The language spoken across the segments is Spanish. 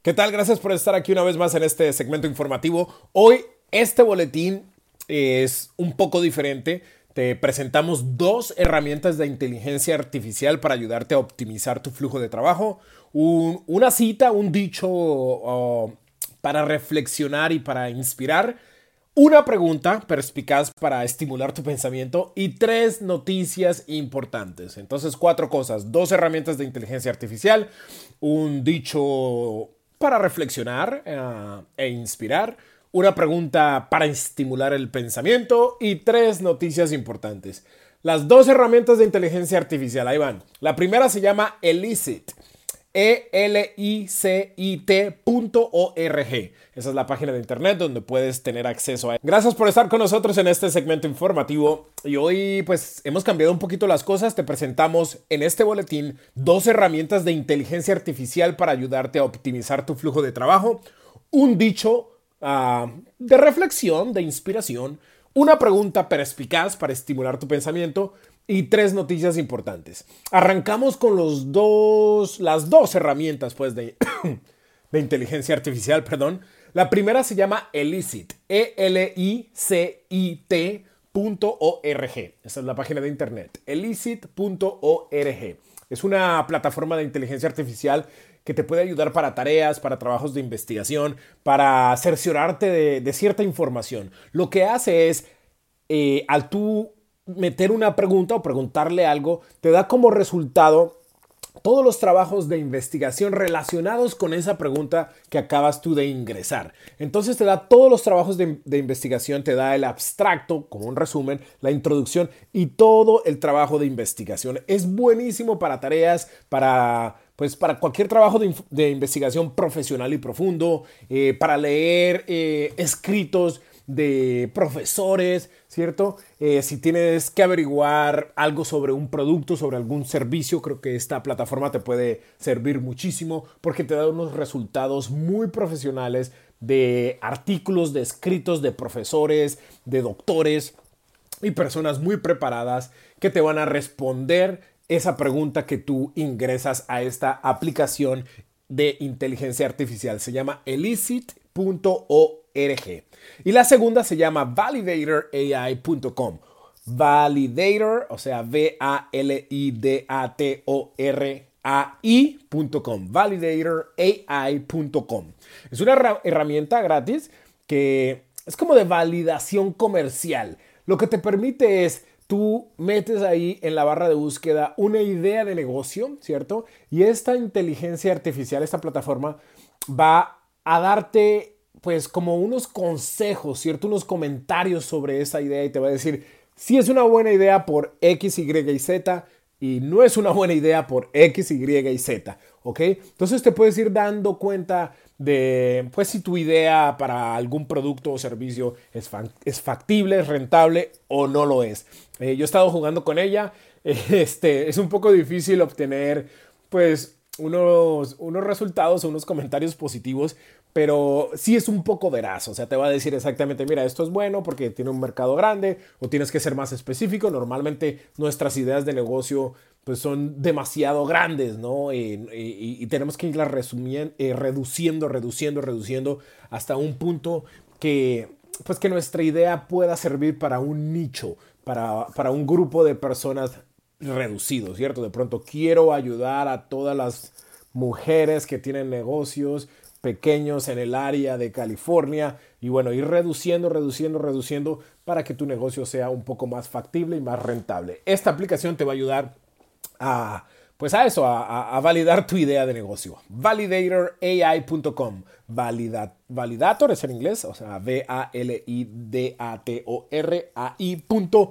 ¿Qué tal? Gracias por estar aquí una vez más en este segmento informativo. Hoy este boletín es un poco diferente. Te presentamos dos herramientas de inteligencia artificial para ayudarte a optimizar tu flujo de trabajo. una cita, un dicho para reflexionar y para inspirar. Una pregunta perspicaz para estimular tu pensamiento y tres noticias importantes. Entonces, cuatro cosas, dos herramientas de inteligencia artificial, un dicho para reflexionar eh, e inspirar, una pregunta para estimular el pensamiento y tres noticias importantes. Las dos herramientas de inteligencia artificial, ahí van. La primera se llama Elicit. E-L-I-C-I-T.org. Esa es la página de internet donde puedes tener acceso a. Gracias por estar con nosotros en este segmento informativo. Y hoy, pues, hemos cambiado un poquito las cosas. Te presentamos en este boletín dos herramientas de inteligencia artificial para ayudarte a optimizar tu flujo de trabajo. Un dicho ah, de reflexión, de inspiración. Una pregunta perspicaz para estimular tu pensamiento y tres noticias importantes. Arrancamos con los dos, las dos herramientas pues, de, de inteligencia artificial. Perdón. La primera se llama Elicit, E-L-I-C-I-T.org. Esa es la página de internet, elicit.org. Es una plataforma de inteligencia artificial que te puede ayudar para tareas, para trabajos de investigación, para cerciorarte de, cierta información. Lo que hace es, eh, al tú meter una pregunta o preguntarle algo, te da como resultado todos los trabajos de investigación relacionados con esa pregunta que acabas tú de ingresar. Entonces te da todos los trabajos de, investigación, te da el abstracto como un resumen, la introducción y todo el trabajo de investigación. Es buenísimo para tareas, para pues para cualquier trabajo de, investigación profesional y profundo, eh, para leer eh, escritos de profesores, ¿cierto? Eh, si tienes que averiguar algo sobre un producto, sobre algún servicio, creo que esta plataforma te puede servir muchísimo porque te da unos resultados muy profesionales de artículos, de escritos de profesores, de doctores y personas muy preparadas que te van a responder esa pregunta que tú ingresas a esta aplicación de inteligencia artificial. Se llama Y la segunda se llama validatorai.com. Validator, o sea, V-A-L-I-D-A-T-O-R-A-I.com. Validatorai.com. Es una herramienta gratis que es como de validación comercial. Lo que te permite es tú metes ahí en la barra de búsqueda una idea de negocio, ¿cierto? Y esta inteligencia artificial, esta plataforma, va a darte pues como unos consejos, ¿cierto? Unos comentarios sobre esa idea y te va a decir si es una buena idea por X, Y y Z y no es una buena idea por X, Y y Z, ¿ok? Entonces te puedes ir dando cuenta de, pues si tu idea para algún producto o servicio es, factible, es rentable o no lo es. Eh, yo he estado jugando con ella, este, es un poco difícil obtener, pues, unos, unos resultados unos comentarios positivos pero sí es un poco veraz, o sea, te va a decir exactamente, mira, esto es bueno porque tiene un mercado grande o tienes que ser más específico. Normalmente nuestras ideas de negocio pues son demasiado grandes, ¿no? y, tenemos que irlas eh, reduciendo, reduciendo, reduciendo hasta un punto que pues que nuestra idea pueda servir para un nicho, para, para un grupo de personas reducido, ¿cierto? De pronto quiero ayudar a todas las mujeres que tienen negocios pequeños en el área de California y bueno, ir reduciendo, reduciendo, reduciendo para que tu negocio sea un poco más factible y más rentable. Esta aplicación te va a ayudar a pues a eso, a, validar tu idea de negocio. Validatorai.com. validator es en inglés, o sea, V-A-L-I-D-A-T-O-R-A-I.com,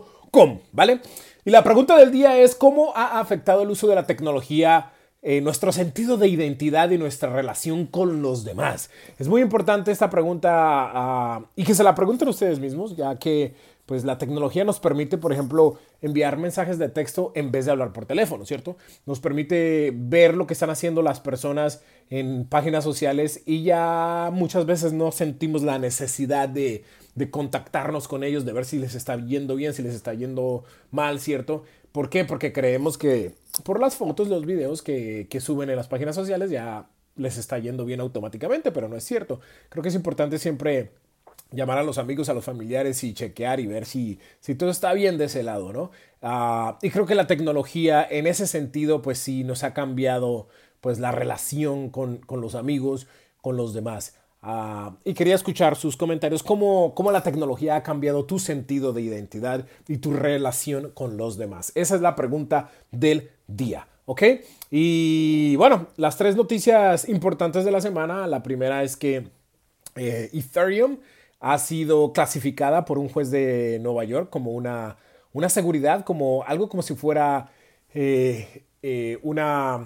¿vale? Y la pregunta del día es, ¿cómo ha afectado el uso de la tecnología eh, nuestro sentido de identidad y nuestra relación con los demás. Es muy importante esta pregunta ah, y que se la pregunten ustedes mismos, ya que pues la tecnología nos permite, por ejemplo, enviar mensajes de texto en vez de hablar por teléfono, ¿cierto? Nos permite ver lo que están haciendo las personas en páginas sociales y ya muchas veces no sentimos la necesidad de, de contactarnos con ellos, de ver si les está yendo bien, si les está yendo mal, ¿cierto? ¿Por qué? Porque creemos que por las fotos, los videos que, suben en las páginas sociales ya les está yendo bien automáticamente, pero no es cierto. Creo que es importante siempre llamar a los amigos, a los familiares y chequear y ver si, si todo está bien de ese lado, ¿no? Ah, y creo que la tecnología en ese sentido, pues sí, nos ha cambiado pues la relación con, con los amigos, con los demás. Ah, y quería escuchar sus comentarios, cómo, cómo la tecnología ha cambiado tu sentido de identidad y tu relación con los demás. Esa es la pregunta del día. ¿Ok? Y bueno, las tres noticias importantes de la semana. La primera es que eh, Ethereum ha sido clasificada por un juez de Nueva York como una, una seguridad, como algo como si fuera eh, eh, una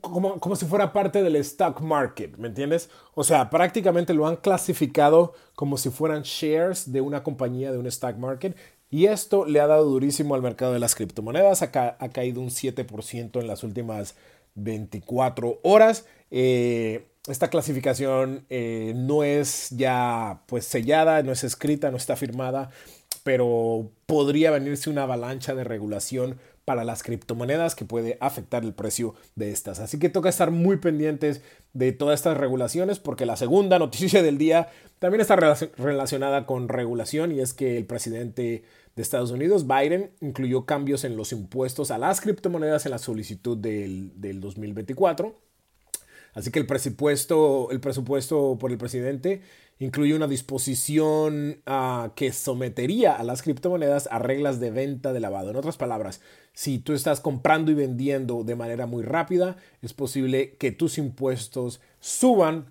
como, como, si fuera parte del stock market, ¿me entiendes? O sea, prácticamente lo han clasificado como si fueran shares de una compañía de un stock market y esto le ha dado durísimo al mercado de las criptomonedas, ha, ha caído un 7% en las últimas 24 horas. Eh, esta clasificación eh, no es ya pues sellada, no es escrita, no está firmada, pero podría venirse una avalancha de regulación para las criptomonedas que puede afectar el precio de estas. Así que toca estar muy pendientes de todas estas regulaciones porque la segunda noticia del día también está relacionada con regulación y es que el presidente de Estados Unidos, Biden, incluyó cambios en los impuestos a las criptomonedas en la solicitud del, 2024. Así que el presupuesto, el presupuesto por el presidente incluye una disposición ah, que sometería a las criptomonedas a reglas de venta de lavado. En otras palabras, si tú estás comprando y vendiendo de manera muy rápida, es posible que tus impuestos suban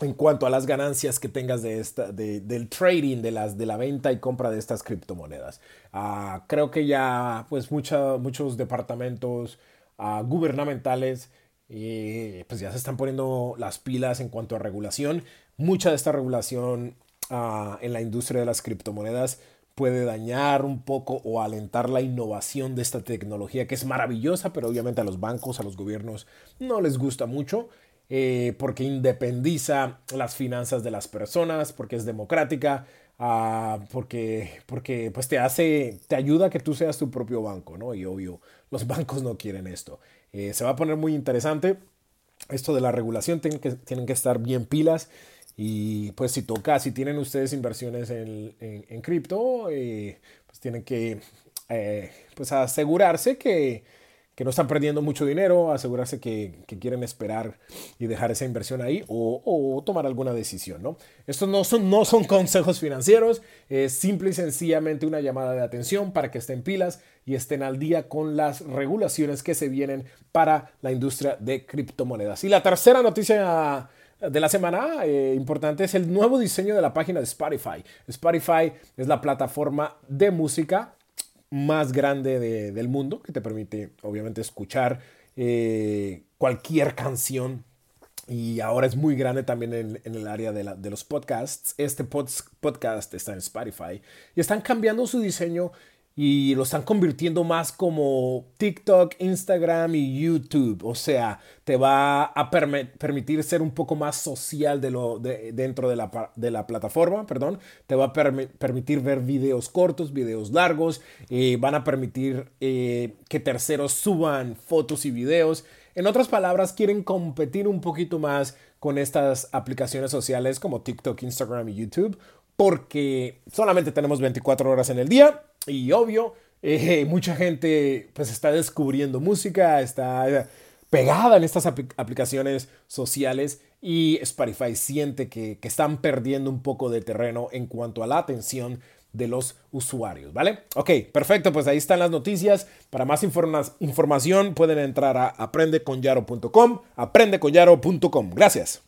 en cuanto a las ganancias que tengas de esta, del trading, de, las, de la venta y compra de estas criptomonedas. Ah, creo que ya pues muchos departamentos ah, gubernamentales eh, pues ya se están poniendo las pilas en cuanto a regulación. Mucha de esta regulación ah, en la industria de las criptomonedas puede dañar un poco o alentar la innovación de esta tecnología que es maravillosa, pero obviamente a los bancos, a los gobiernos no les gusta mucho. Eh, porque independiza las finanzas de las personas, porque es democrática, ah, porque, porque pues te hace, te ayuda a que tú seas tu propio banco, ¿no? Y obvio, los bancos no quieren esto. Eh, se va a poner muy interesante. Esto de la regulación tienen que, tienen que estar bien pilas. Y pues si toca, si tienen ustedes inversiones en, en, cripto, eh, pues tienen que pues asegurarse que, que no están perdiendo mucho dinero, asegurarse que, quieren esperar y dejar esa inversión ahí o, tomar alguna decisión. ¿no? Estos no son, no son consejos financieros, es simple y sencillamente una llamada de atención para que estén pilas y estén al día con las regulaciones que se vienen para la industria de criptomonedas. Y la tercera noticia de la semana eh, importante es el nuevo diseño de la página de Spotify. Spotify es la plataforma de música más grande del mundo, que te permite obviamente escuchar eh, cualquier canción. Y ahora es muy grande también en, el área de, de, los podcasts. Este podcast está en Spotify. Y están cambiando su diseño y lo están convirtiendo más como TikTok, Instagram y YouTube. O sea, te va a permitir ser un poco más social dentro de la, de la, plataforma, perdón. Te va a permitir ver videos cortos, videos largos. Eh, van a permitir eh, que terceros suban fotos y videos. En otras palabras, quieren competir un poquito más con estas aplicaciones sociales como TikTok, Instagram y YouTube porque solamente tenemos 24 horas en el día y obvio, eh, mucha gente pues está descubriendo música, está pegada en estas aplicaciones sociales y Spotify siente que, que, están perdiendo un poco de terreno en cuanto a la atención de los usuarios, ¿vale? Ok, perfecto, pues ahí están las noticias. Para más información pueden entrar a aprendeconyaro.com, aprendeconyaro.com. Gracias.